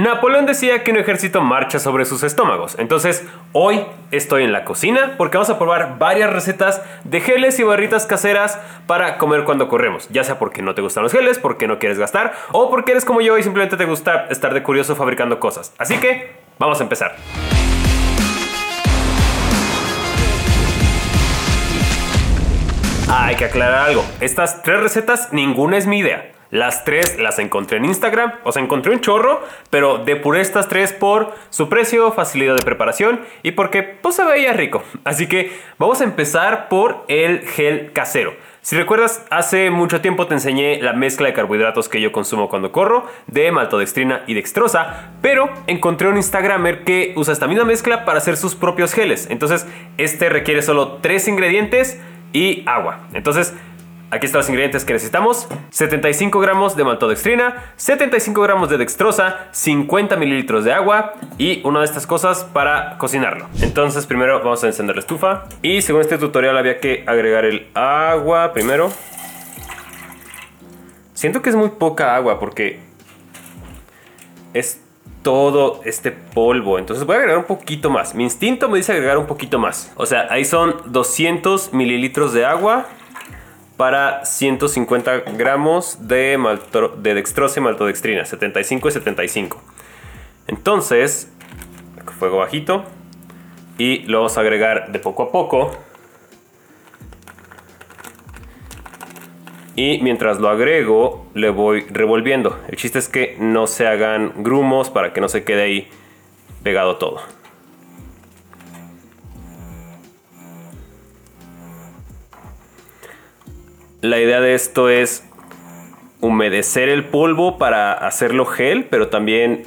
Napoleón decía que un ejército marcha sobre sus estómagos. Entonces, hoy estoy en la cocina porque vamos a probar varias recetas de geles y barritas caseras para comer cuando corremos. Ya sea porque no te gustan los geles, porque no quieres gastar, o porque eres como yo y simplemente te gusta estar de curioso fabricando cosas. Así que, vamos a empezar. Hay que aclarar algo. Estas tres recetas, ninguna es mi idea. Las tres las encontré en Instagram, o sea, encontré un chorro, pero depuré estas tres por su precio, facilidad de preparación y porque pues se veía rico. Así que vamos a empezar por el gel casero. Si recuerdas, hace mucho tiempo te enseñé la mezcla de carbohidratos que yo consumo cuando corro, de maltodextrina y dextrosa, pero encontré un Instagramer que usa esta misma mezcla para hacer sus propios geles. Entonces, este requiere solo tres ingredientes y agua. Entonces, Aquí están los ingredientes que necesitamos. 75 gramos de maltodextrina, 75 gramos de dextrosa, 50 mililitros de agua y una de estas cosas para cocinarlo. Entonces primero vamos a encender la estufa y según este tutorial había que agregar el agua primero. Siento que es muy poca agua porque es todo este polvo. Entonces voy a agregar un poquito más. Mi instinto me dice agregar un poquito más. O sea, ahí son 200 mililitros de agua para 150 gramos de, dextrosa y maltodextrina, 75 y 75. Entonces, fuego bajito y lo vamos a agregar de poco a poco. Y mientras lo agrego, le voy revolviendo. El chiste es que no se hagan grumos para que no se quede ahí pegado todo. La idea de esto es humedecer el polvo para hacerlo gel, pero también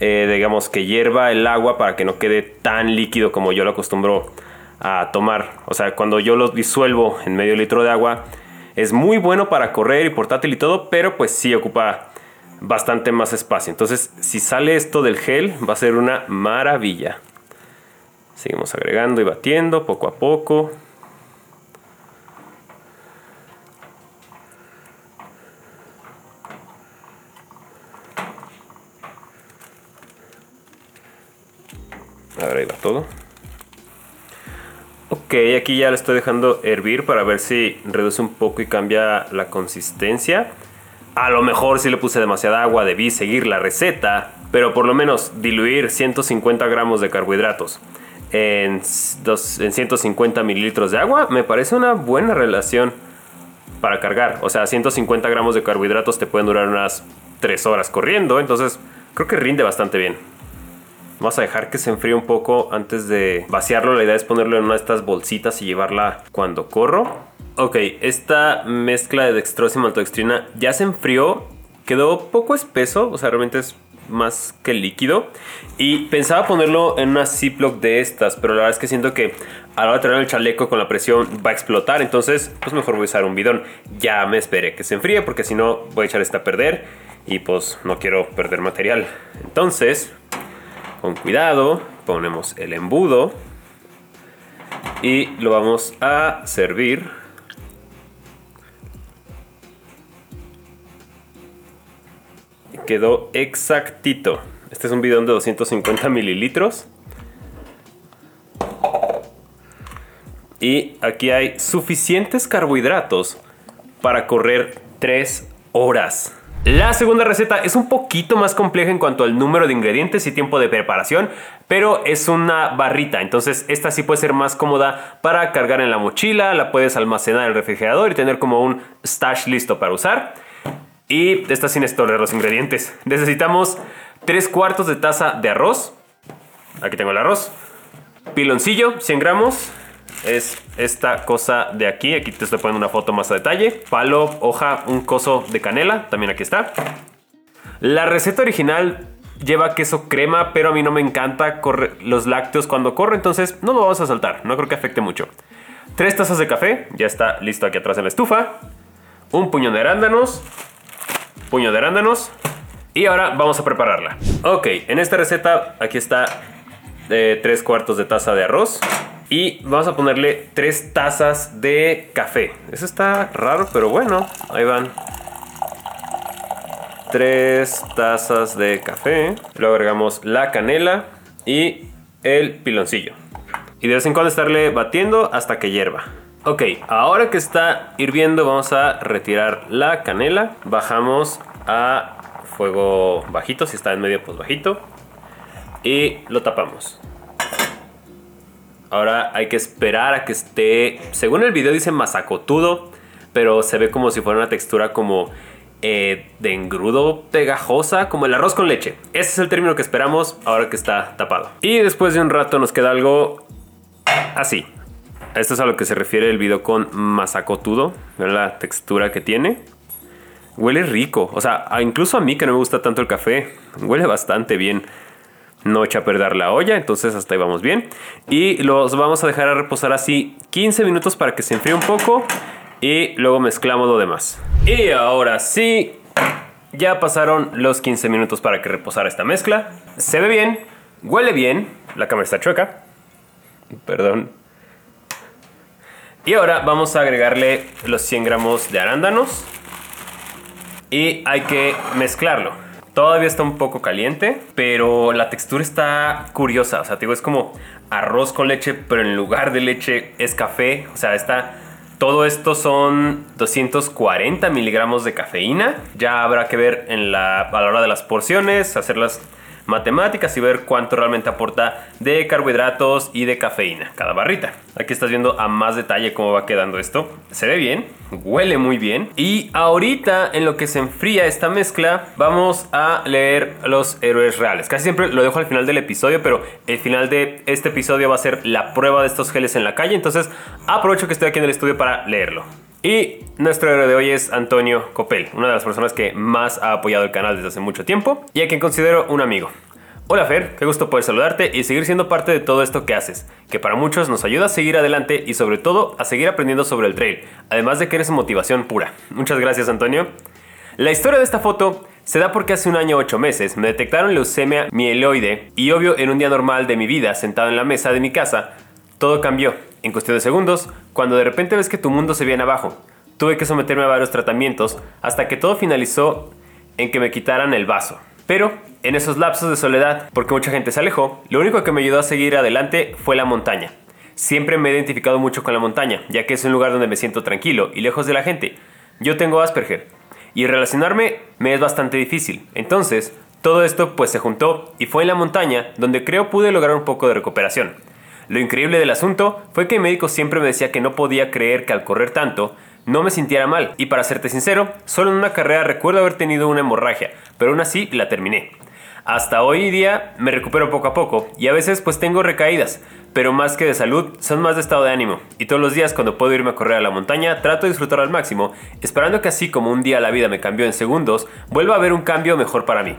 eh, digamos que hierva el agua para que no quede tan líquido como yo lo acostumbro a tomar. O sea, cuando yo lo disuelvo en medio litro de agua, es muy bueno para correr y portátil y todo, pero pues sí ocupa bastante más espacio. Entonces, si sale esto del gel, va a ser una maravilla. Seguimos agregando y batiendo poco a poco. Ahora ahí va todo. Ok, aquí ya lo estoy dejando hervir para ver si reduce un poco y cambia la consistencia. A lo mejor si le puse demasiada agua, debí seguir la receta, pero por lo menos diluir 150 gramos de carbohidratos en, en 150 mililitros de agua me parece una buena relación para cargar. O sea, 150 gramos de carbohidratos te pueden durar unas 3 horas corriendo, entonces creo que rinde bastante bien. Vamos a dejar que se enfríe un poco antes de vaciarlo. La idea es ponerlo en una de estas bolsitas y llevarla cuando corro. Ok, esta mezcla de dextrosa y maltodextrina ya se enfrió. Quedó poco espeso, o sea, realmente es más que líquido. Y pensaba ponerlo en una Ziploc de estas, pero la verdad es que siento que a la hora de traer el chaleco con la presión va a explotar. Entonces, pues mejor voy a usar un bidón. Ya me esperé que se enfríe, porque si no voy a echar esta a perder. Y pues no quiero perder material. Entonces, con cuidado, ponemos el embudo y lo vamos a servir. Quedó exactito. Este es un bidón de 250 mililitros. Y aquí hay suficientes carbohidratos para correr 3 horas. La segunda receta es un poquito más compleja en cuanto al número de ingredientes y tiempo de preparación, pero es una barrita, entonces esta sí puede ser más cómoda para cargar en la mochila, la puedes almacenar en el refrigerador y tener como un stash listo para usar. Y esta sin necesito los ingredientes. Necesitamos 3 cuartos de taza de arroz. Aquí tengo el arroz. Piloncillo, 100 gramos es esta cosa de aquí. Aquí te estoy poniendo una foto más a detalle. Palo, hoja, un coso de canela. También aquí está. La receta original lleva queso crema, pero a mí no me encanta los lácteos cuando corro, entonces no lo vamos a saltar. No creo que afecte mucho. Tres tazas de café, ya está listo aquí atrás en la estufa. Un puño de arándanos. Puño de arándanos. Y ahora vamos a prepararla. Ok, en esta receta aquí está eh, tres cuartos de taza de arroz. Y vamos a ponerle tres tazas de café. Eso está raro, pero bueno, ahí van. 3 tazas de café. Luego agregamos la canela y el piloncillo. Y de vez en cuando estarle batiendo hasta que hierva. Ok, ahora que está hirviendo vamos a retirar la canela. Bajamos a fuego bajito, si está en medio pues bajito. Y lo tapamos. Ahora hay que esperar a que esté, según el video dice masacotudo, pero se ve como si fuera una textura como eh, de engrudo pegajosa, como el arroz con leche. Ese es el término que esperamos ahora que está tapado. Y después de un rato nos queda algo así. Esto es a lo que se refiere el video con masacotudo. La textura que tiene. Huele rico. O sea, incluso a mí que no me gusta tanto el café, huele bastante bien. No echa a perder la olla, entonces hasta ahí vamos bien. Y los vamos a dejar a reposar así 15 minutos para que se enfríe un poco. Y luego mezclamos lo demás. Y ahora sí, ya pasaron los 15 minutos para que reposara esta mezcla. Se ve bien, huele bien. La cámara está chueca. Perdón, y ahora vamos a agregarle los 100 gramos de arándanos. Y hay que mezclarlo. Todavía está un poco caliente, pero la textura está curiosa. O sea, digo, es como arroz con leche, pero en lugar de leche es café. O sea, está... Todo esto son 240 miligramos de cafeína. Ya habrá que ver en la, a la hora de las porciones, hacerlas matemáticas y ver cuánto realmente aporta de carbohidratos y de cafeína cada barrita. Aquí estás viendo a más detalle cómo va quedando esto. Se ve bien, huele muy bien. Y ahorita en lo que se enfría esta mezcla vamos a leer los héroes reales. Casi siempre lo dejo al final del episodio, pero el final de este episodio va a ser la prueba de estos geles en la calle. Entonces aprovecho que estoy aquí en el estudio para leerlo. Y nuestro héroe de hoy es Antonio Copel, una de las personas que más ha apoyado el canal desde hace mucho tiempo y a quien considero un amigo. Hola Fer, qué gusto poder saludarte y seguir siendo parte de todo esto que haces, que para muchos nos ayuda a seguir adelante y sobre todo a seguir aprendiendo sobre el trail, además de que eres motivación pura. Muchas gracias Antonio. La historia de esta foto se da porque hace un año ocho meses me detectaron leucemia mieloide y obvio en un día normal de mi vida sentado en la mesa de mi casa, todo cambió en cuestión de segundos, cuando de repente ves que tu mundo se viene abajo. Tuve que someterme a varios tratamientos hasta que todo finalizó en que me quitaran el vaso. Pero en esos lapsos de soledad, porque mucha gente se alejó, lo único que me ayudó a seguir adelante fue la montaña. Siempre me he identificado mucho con la montaña, ya que es un lugar donde me siento tranquilo y lejos de la gente. Yo tengo Asperger y relacionarme me es bastante difícil. Entonces, todo esto pues se juntó y fue en la montaña donde creo pude lograr un poco de recuperación. Lo increíble del asunto fue que el médico siempre me decía que no podía creer que al correr tanto no me sintiera mal. Y para serte sincero, solo en una carrera recuerdo haber tenido una hemorragia, pero aún así la terminé. Hasta hoy día me recupero poco a poco y a veces pues tengo recaídas, pero más que de salud son más de estado de ánimo. Y todos los días cuando puedo irme a correr a la montaña trato de disfrutar al máximo, esperando que así como un día la vida me cambió en segundos, vuelva a haber un cambio mejor para mí.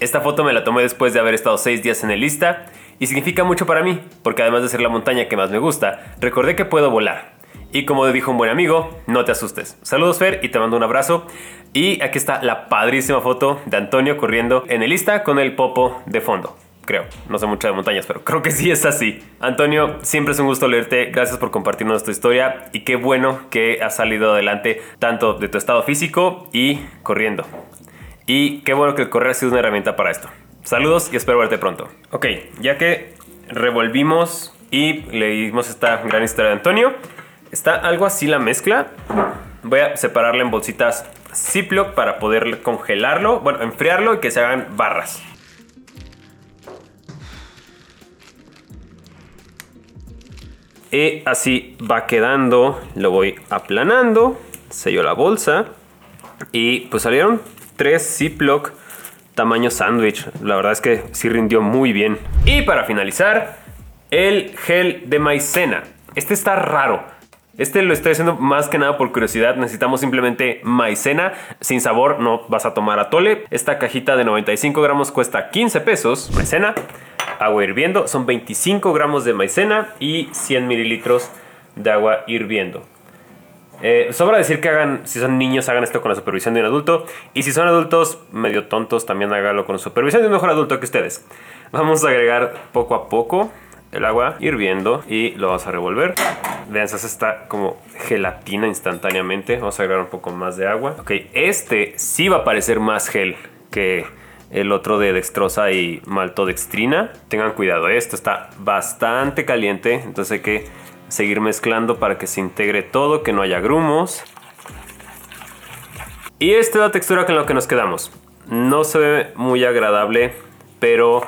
Esta foto me la tomé después de haber estado 6 días en el lista y significa mucho para mí, porque además de ser la montaña que más me gusta, recordé que puedo volar. Y como dijo un buen amigo, no te asustes. Saludos Fer y te mando un abrazo. Y aquí está la padrísima foto de Antonio corriendo en el lista con el popo de fondo. Creo, no sé mucho de montañas, pero creo que sí es así. Antonio, siempre es un gusto leerte. Gracias por compartirnos tu historia y qué bueno que has salido adelante tanto de tu estado físico y corriendo. Y qué bueno que el correr ha sido una herramienta para esto. Saludos y espero verte pronto. Ok, ya que revolvimos y leímos esta gran historia de Antonio, está algo así la mezcla. Voy a separarla en bolsitas Ziploc para poder congelarlo, bueno, enfriarlo y que se hagan barras. Y así va quedando, lo voy aplanando, sello la bolsa y pues salieron tres Ziploc tamaño sándwich. La verdad es que sí rindió muy bien. Y para finalizar, el gel de maicena. Este está raro. Este lo estoy haciendo más que nada por curiosidad. Necesitamos simplemente maicena sin sabor. No vas a tomar atole. Esta cajita de 95 gramos cuesta 15 pesos. Maicena, agua hirviendo. Son 25 gramos de maicena y 100 mililitros de agua hirviendo. Eh, sobra decir que hagan, si son niños, hagan esto con la supervisión de un adulto. Y si son adultos medio tontos, también hágalo con la supervisión de un mejor adulto que ustedes. Vamos a agregar poco a poco el agua hirviendo y lo vamos a revolver. Vean, se esta como gelatina instantáneamente. Vamos a agregar un poco más de agua. Ok, este sí va a parecer más gel que el otro de dextrosa y maltodextrina. Tengan cuidado, esto está bastante caliente, entonces hay que seguir mezclando para que se integre todo, que no haya grumos. Y esta es la textura con la que nos quedamos. No se ve muy agradable, pero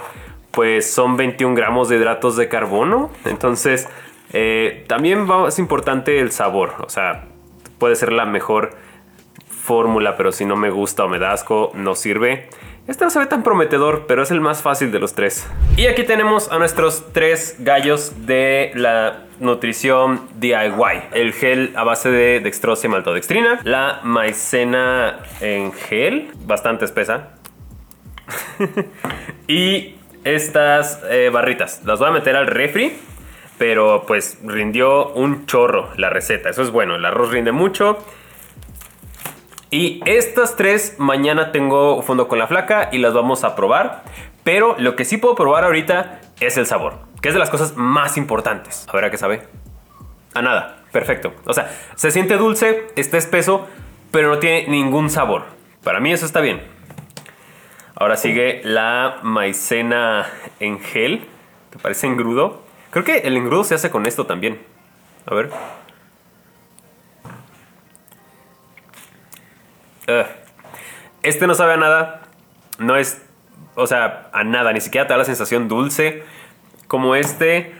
pues son 21 gramos de hidratos de carbono. Entonces eh, también es importante el sabor. O sea, puede ser la mejor fórmula, pero si no me gusta o me da asco, no sirve. Este no se ve tan prometedor, pero es el más fácil de los tres. Y aquí tenemos a nuestros tres gallos de la nutrición DIY. El gel a base de dextrosa y maltodextrina. La maicena en gel, bastante espesa. y estas eh, barritas. Las voy a meter al refri. Pero pues rindió un chorro la receta. Eso es bueno. El arroz rinde mucho. Y estas tres mañana tengo fondo con la flaca y las vamos a probar. Pero lo que sí puedo probar ahorita es el sabor, que es de las cosas más importantes. A ver a qué sabe. A nada, perfecto. O sea, se siente dulce, está espeso, pero no tiene ningún sabor. Para mí eso está bien. Ahora sigue la maicena en gel, que parece engrudo. Creo que el engrudo se hace con esto también. A ver. Este no sabe a nada. No es, o sea, a nada. Ni siquiera te da la sensación dulce. Como este.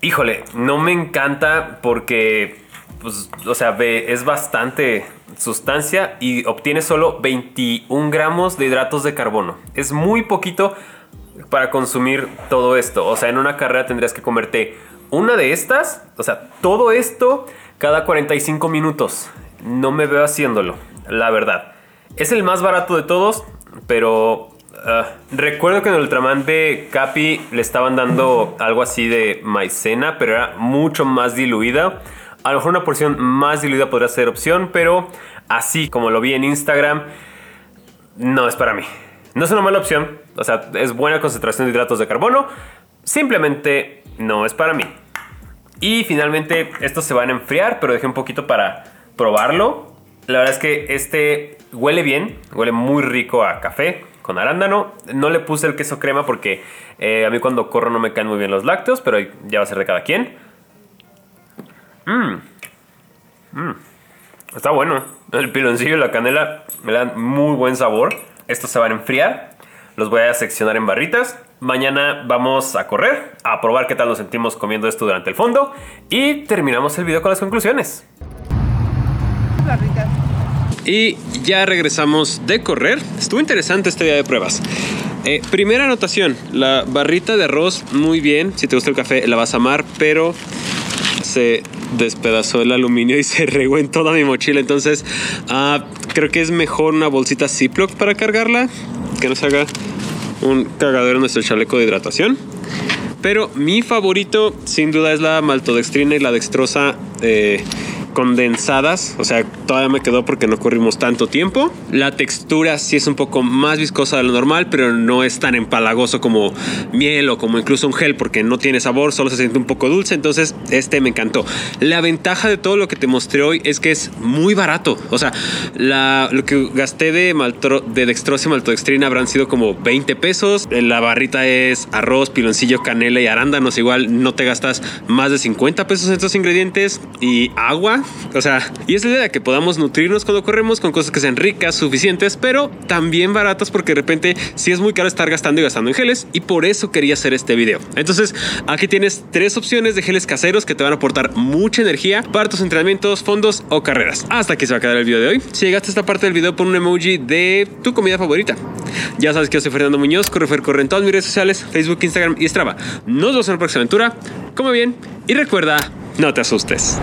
Híjole, no me encanta porque, pues, o sea, es bastante sustancia y obtiene solo 21 gramos de hidratos de carbono. Es muy poquito para consumir todo esto. O sea, en una carrera tendrías que comerte una de estas, o sea, todo esto cada 45 minutos. No me veo haciéndolo la verdad. Es el más barato de todos, pero ah, recuerdo que en el Ultraman de Capi le estaban dando algo así de maicena, pero era mucho más diluida. A lo mejor una porción más diluida podría ser opción, pero así como lo vi en Instagram, no es para mí. No es una mala opción, o sea, es buena concentración de hidratos de carbono, simplemente no es para mí. Y finalmente estos se van a enfriar, pero dejé un poquito para probarlo. La verdad es que este huele bien, huele muy rico a café con arándano. No le puse el queso crema porque eh, a mí cuando corro no me caen muy bien los lácteos, pero ya va a ser de cada quien. Mmm. Mmm. Está bueno. El piloncillo y la canela me dan muy buen sabor. Estos se van a enfriar. Los voy a seccionar en barritas. Mañana vamos a correr, a probar qué tal nos sentimos comiendo esto durante el fondo. Y terminamos el video con las conclusiones. Y ya regresamos de correr. Estuvo interesante este día de pruebas. Eh, primera anotación, la barrita de arroz, muy bien. Si te gusta el café, la vas a amar, pero se despedazó el aluminio y se regó en toda mi mochila. Entonces, ah, creo que es mejor una bolsita Ziploc para cargarla, que nos haga un cagadero en nuestro chaleco de hidratación. Pero mi favorito, sin duda, es la maltodextrina y la dextrosa. Eh, condensadas, o sea, todavía me quedó porque no corrimos tanto tiempo. La textura sí es un poco más viscosa de lo normal, pero no es tan empalagoso como miel o como incluso un gel porque no tiene sabor, solo se siente un poco dulce, entonces este me encantó. La ventaja de todo lo que te mostré hoy es que es muy barato, o sea, lo que gasté de, de dextrosa y maltodextrina habrán sido como 20 pesos, la barrita es arroz, piloncillo, canela y arándanos, igual no te gastas más de 50 pesos en estos ingredientes. Y agua o sea, y es la idea que podamos nutrirnos cuando corremos con cosas que sean ricas, suficientes, pero también baratas porque de repente sí es muy caro estar gastando y gastando en geles y por eso quería hacer este video. Entonces, aquí tienes tres opciones de geles caseros que te van a aportar mucha energía para tus entrenamientos, fondos o carreras. Hasta aquí se va a quedar el video de hoy. Si llegaste a esta parte del video, pon un emoji de tu comida favorita. Ya sabes que yo soy Fernando Muñoz, corre, corre en todas mis redes sociales, Facebook, Instagram y Strava. Nos vemos en la próxima aventura. Come bien y recuerda, no te asustes.